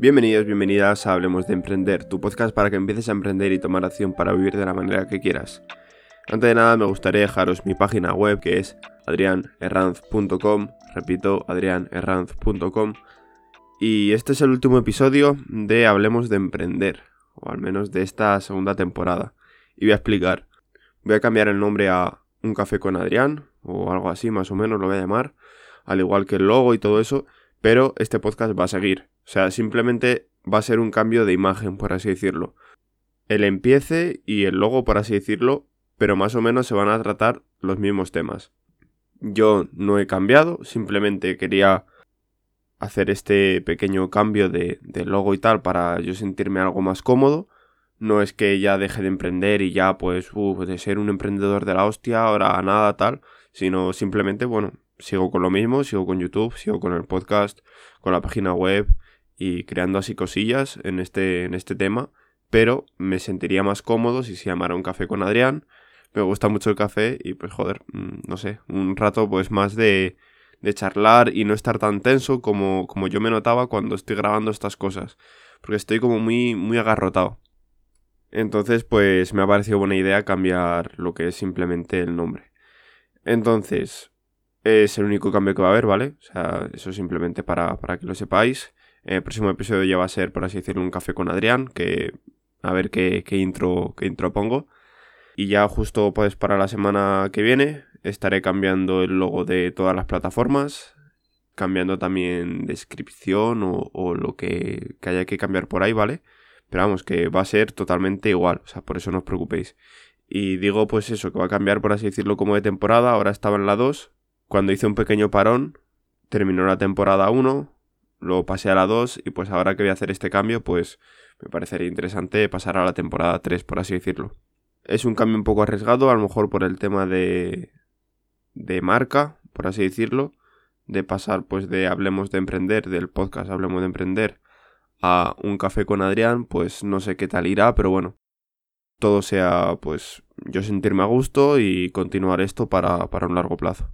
Bienvenidos, bienvenidas a Hablemos de Emprender, tu podcast para que empieces a emprender y tomar acción para vivir de la manera que quieras. Antes de nada me gustaría dejaros mi página web que es adrianerranz.com, repito, adrianerranz.com. Y este es el último episodio de Hablemos de Emprender, o al menos de esta segunda temporada. Y voy a explicar. Voy a cambiar el nombre a Un Café con Adrián, o algo así más o menos lo voy a llamar, al igual que el logo y todo eso, pero este podcast va a seguir. O sea, simplemente va a ser un cambio de imagen, por así decirlo. El empiece y el logo, por así decirlo, pero más o menos se van a tratar los mismos temas. Yo no he cambiado, simplemente quería hacer este pequeño cambio de, logo y tal para yo sentirme algo más cómodo. No es que ya deje de emprender y ya pues de ser un emprendedor de la hostia, ahora nada tal, sino simplemente, bueno, sigo con lo mismo, sigo con YouTube, sigo con el podcast, con la página web y creando así cosillas en este, en este tema, pero me sentiría más cómodo si se llamara un café con Adrián. Me gusta mucho el café y pues joder, mm, no sé, un rato pues más de, de charlar y no estar tan tenso como, como yo me notaba cuando estoy grabando estas cosas, porque estoy como muy, muy agarrotado. Entonces pues me ha parecido buena idea cambiar lo que es simplemente el nombre. Entonces, es el único cambio que va a haber, ¿vale? O sea, eso simplemente para, para que lo sepáis. El próximo episodio ya va a ser, por así decirlo, un café con Adrián, que a ver qué, intro, qué intro pongo. Y ya justo pues para la semana que viene estaré cambiando el logo de todas las plataformas, cambiando también descripción o, o lo que, que, haya que cambiar por ahí, ¿vale? Pero vamos, que va a ser totalmente igual, o sea, por eso no os preocupéis. Y digo pues eso, que va a cambiar por así decirlo como de temporada, ahora estaba en la 2, cuando hice un pequeño parón, terminó la temporada 1, lo pasé a la 2 y pues ahora que voy a hacer este cambio, pues me parecería interesante pasar a la temporada 3, por así decirlo. Es un cambio un poco arriesgado, a lo mejor por el tema de, de marca, por así decirlo, de pasar pues de Hablemos de Emprender, del podcast Hablemos de Emprender, a un café con Adrián, pues no sé qué tal irá, pero bueno, todo sea pues yo sentirme a gusto y continuar esto para, para un largo plazo.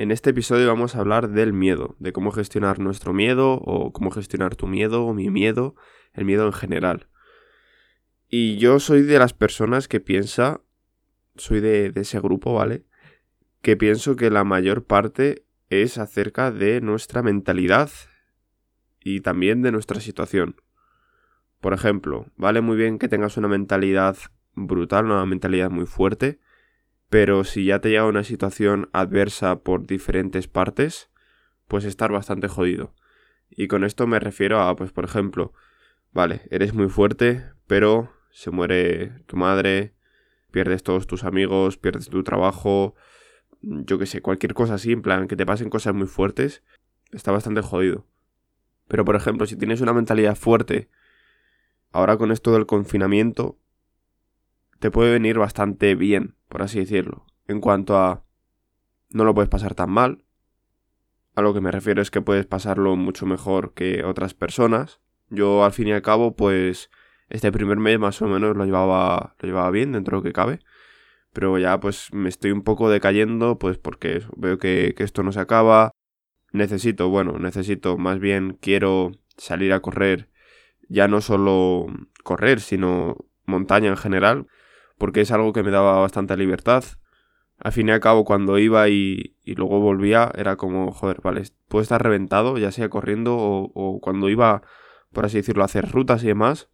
En este episodio vamos a hablar del miedo, de cómo gestionar nuestro miedo o cómo gestionar tu miedo o mi miedo, el miedo en general. Y yo soy de las personas que piensa, soy de, ese grupo, ¿vale? Que pienso que la mayor parte es acerca de nuestra mentalidad y también de nuestra situación. Por ejemplo, vale muy bien que tengas una mentalidad brutal, una mentalidad muy fuerte, pero si ya te llega una situación adversa por diferentes partes, pues estar bastante jodido. Y con esto me refiero a, pues por ejemplo, vale, eres muy fuerte, pero se muere tu madre, pierdes todos tus amigos, pierdes tu trabajo, yo que sé, cualquier cosa así, en plan, que te pasen cosas muy fuertes, está bastante jodido. Pero por ejemplo, si tienes una mentalidad fuerte, ahora con esto del confinamiento, te puede venir bastante bien, por así decirlo. En cuanto a no lo puedes pasar tan mal. A lo que me refiero es que puedes pasarlo mucho mejor que otras personas. Yo al fin y al cabo, pues este primer mes más o menos lo llevaba, lo llevaba bien dentro de lo que cabe. Pero ya pues me estoy un poco decayendo, pues porque veo que, que esto no se acaba. Necesito, bueno, necesito, más bien quiero salir a correr. Ya no solo correr, sino montaña en general porque es algo que me daba bastante libertad. Al fin y al cabo, cuando iba y, luego volvía, era como, joder, vale, puedo estar reventado, ya sea corriendo o, cuando iba, por así decirlo, a hacer rutas y demás,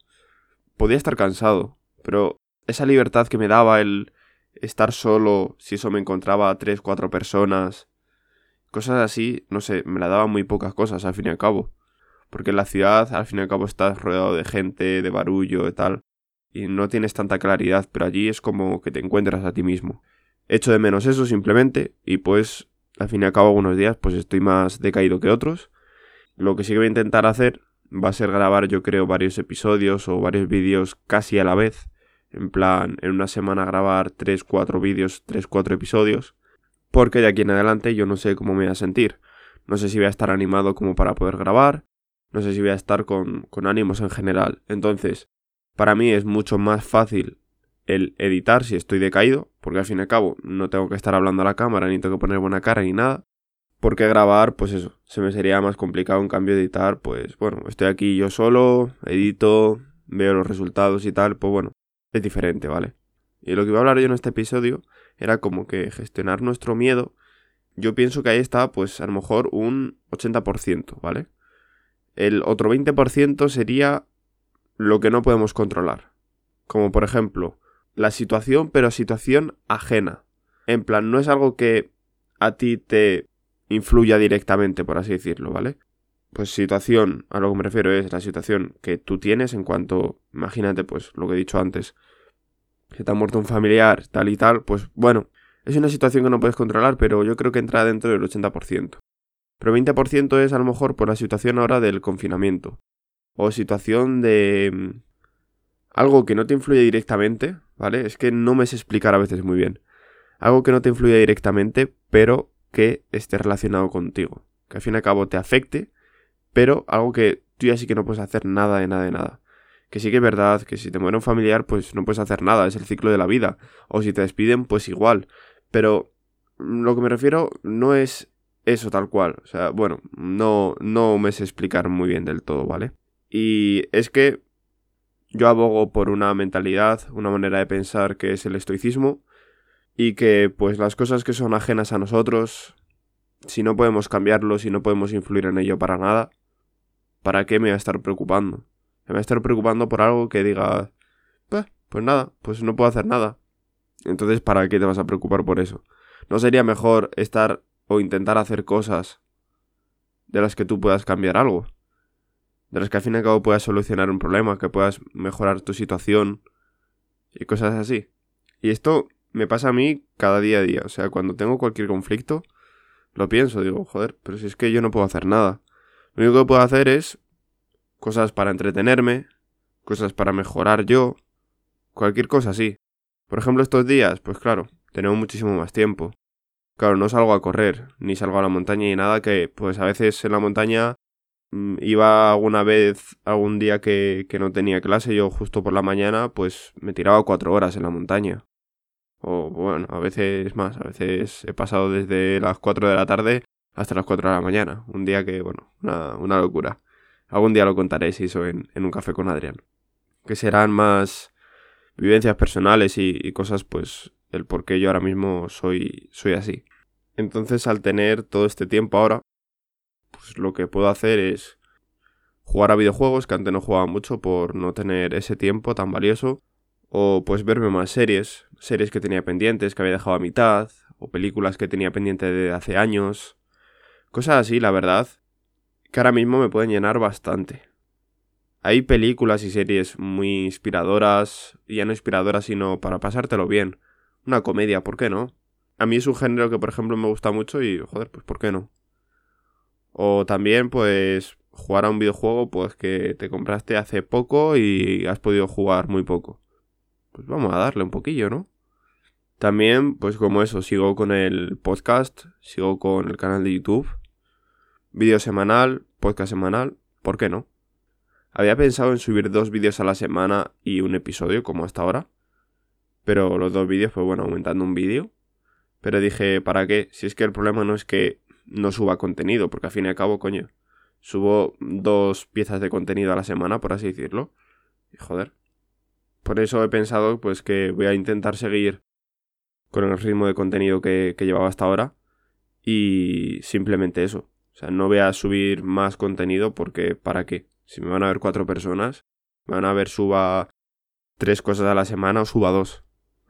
podía estar cansado, pero esa libertad que me daba el estar solo, si eso me encontraba a tres, cuatro personas, cosas así, no sé, me la daban muy pocas cosas al fin y al cabo. Porque en la ciudad, al fin y al cabo, estás rodeado de gente, de barullo y tal y no tienes tanta claridad, pero allí es como que te encuentras a ti mismo. Echo de menos eso simplemente y pues al fin y al cabo algunos días pues estoy más decaído que otros. Lo que sí que voy a intentar hacer va a ser grabar yo creo varios episodios o varios vídeos casi a la vez. En plan, en una semana grabar 3-4 vídeos, 3-4 episodios. Porque de aquí en adelante yo no sé cómo me voy a sentir. No sé si voy a estar animado como para poder grabar. No sé si voy a estar con, con ánimos en general. Entonces, para mí es mucho más fácil el editar si estoy decaído, porque al fin y al cabo no tengo que estar hablando a la cámara, ni tengo que poner buena cara ni nada. Porque grabar, pues eso, se me sería más complicado en cambio editar, pues bueno, estoy aquí yo solo, edito, veo los resultados y tal, pues bueno, es diferente, ¿vale? Y lo que iba a hablar yo en este episodio era como que gestionar nuestro miedo, yo pienso que ahí está pues a lo mejor un 80%, ¿vale? El otro 20% sería lo que no podemos controlar. Como por ejemplo, la situación, pero situación ajena. En plan, no es algo que a ti te influya directamente, por así decirlo, ¿vale? Pues situación, a lo que me refiero es la situación que tú tienes en cuanto, imagínate, pues lo que he dicho antes, que te ha muerto un familiar, tal y tal, pues bueno, es una situación que no puedes controlar, pero yo creo que entra dentro del 80%. Pero 20% es a lo mejor por la situación ahora del confinamiento. O situación de mm, algo que no te influye directamente, ¿vale? Es que no me sé explicar a veces muy bien. Algo que no te influye directamente, pero que esté relacionado contigo. Que al fin y al cabo te afecte, pero algo que tú ya sí que no puedes hacer nada de nada de nada. Que sí que es verdad que si te muere un familiar, pues no puedes hacer nada, es el ciclo de la vida. O si te despiden, pues igual. Pero lo que me refiero no es eso tal cual. O sea, bueno, no, no me sé explicar muy bien del todo, ¿vale? Y es que yo abogo por una mentalidad, una manera de pensar que es el estoicismo y que pues las cosas que son ajenas a nosotros, si no podemos cambiarlo, si no podemos influir en ello para nada, ¿para qué me voy a estar preocupando? Me voy a estar preocupando por algo que diga, pues, pues nada, pues no puedo hacer nada. Entonces, ¿para qué te vas a preocupar por eso? ¿No sería mejor estar o intentar hacer cosas de las que tú puedas cambiar algo? De las que al fin y al cabo puedas solucionar un problema, que puedas mejorar tu situación y cosas así. Y esto me pasa a mí cada día a día. O sea, cuando tengo cualquier conflicto, lo pienso, digo, joder, pero si es que yo no puedo hacer nada. Lo único que puedo hacer es cosas para entretenerme, cosas para mejorar yo, cualquier cosa así. Por ejemplo, estos días, pues claro, tenemos muchísimo más tiempo. Claro, no salgo a correr, ni salgo a la montaña ni nada, que pues a veces en la montaña iba alguna vez, algún día que, que no tenía clase, yo justo por la mañana, pues me tiraba cuatro horas en la montaña. O bueno, a veces más, a veces he pasado desde las cuatro de la tarde hasta las cuatro de la mañana. Un día que, bueno, una, una locura. Algún día lo contaré si eso en, en un café con Adrián. Que serán más vivencias personales y, cosas, pues, el por qué yo ahora mismo soy, soy así. Entonces, al tener todo este tiempo ahora, pues lo que puedo hacer es jugar a videojuegos, que antes no jugaba mucho por no tener ese tiempo tan valioso, o pues verme más series, series que tenía pendientes, que había dejado a mitad, o películas que tenía pendiente de hace años, cosas así, la verdad, que ahora mismo me pueden llenar bastante. Hay películas y series muy inspiradoras, ya no inspiradoras, sino para pasártelo bien. Una comedia, ¿por qué no? A mí es un género que, por ejemplo, me gusta mucho y, joder, pues ¿por qué no? O también, pues, jugar a un videojuego, pues que te compraste hace poco y has podido jugar muy poco. Pues vamos a darle un poquillo, ¿no? También, pues como eso, sigo con el podcast, sigo con el canal de YouTube, vídeo semanal, podcast semanal, ¿por qué no? Había pensado en subir dos vídeos a la semana y un episodio, como hasta ahora. Pero los dos vídeos, pues bueno, aumentando un vídeo. Pero dije, ¿para qué? Si es que el problema no es que no suba contenido, porque al fin y al cabo, coño, subo dos piezas de contenido a la semana, por así decirlo. Y joder. Por eso he pensado, pues que voy a intentar seguir con el ritmo de contenido que, que llevaba hasta ahora. Y simplemente eso. O sea, no voy a subir más contenido porque ¿para qué? Si me van a ver cuatro personas, me van a ver suba tres cosas a la semana o suba dos.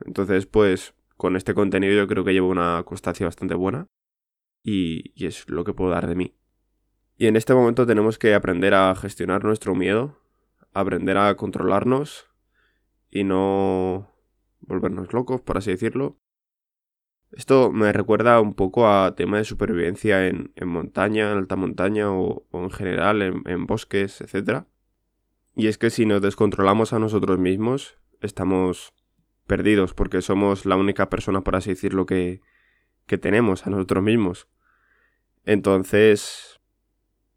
Entonces, pues, con este contenido yo creo que llevo una constancia bastante buena y, es lo que puedo dar de mí. Y en este momento tenemos que aprender a gestionar nuestro miedo, aprender a controlarnos y no volvernos locos, por así decirlo. Esto me recuerda un poco a tema de supervivencia en, montaña, en alta montaña o, en general en, bosques, etc. Y es que si nos descontrolamos a nosotros mismos, estamos perdidos porque somos la única persona, por así decirlo, que, que tenemos a nosotros mismos. Entonces,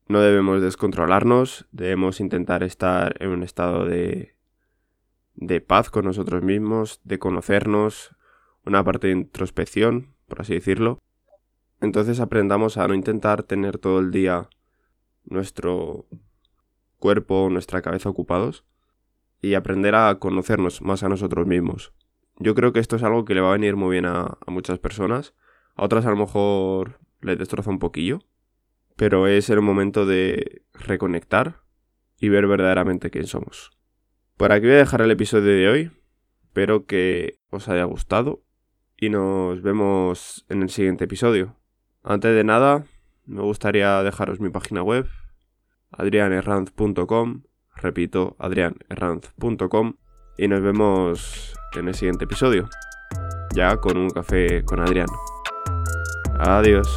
no debemos descontrolarnos, debemos intentar estar en un estado de, de paz con nosotros mismos, de conocernos, una parte de introspección, por así decirlo. Entonces aprendamos a no intentar tener todo el día nuestro cuerpo, nuestra cabeza ocupados y aprender a conocernos más a nosotros mismos. Yo creo que esto es algo que le va a venir muy bien a, muchas personas. A otras a lo mejor les destroza un poquillo. Pero es el momento de reconectar y ver verdaderamente quién somos. Por aquí voy a dejar el episodio de hoy. Espero que os haya gustado y nos vemos en el siguiente episodio. Antes de nada, me gustaría dejaros mi página web, adrianerranz.com, repito, adrianerranz.com, y nos vemos en el siguiente episodio, ya con un café con Adrián. Adiós.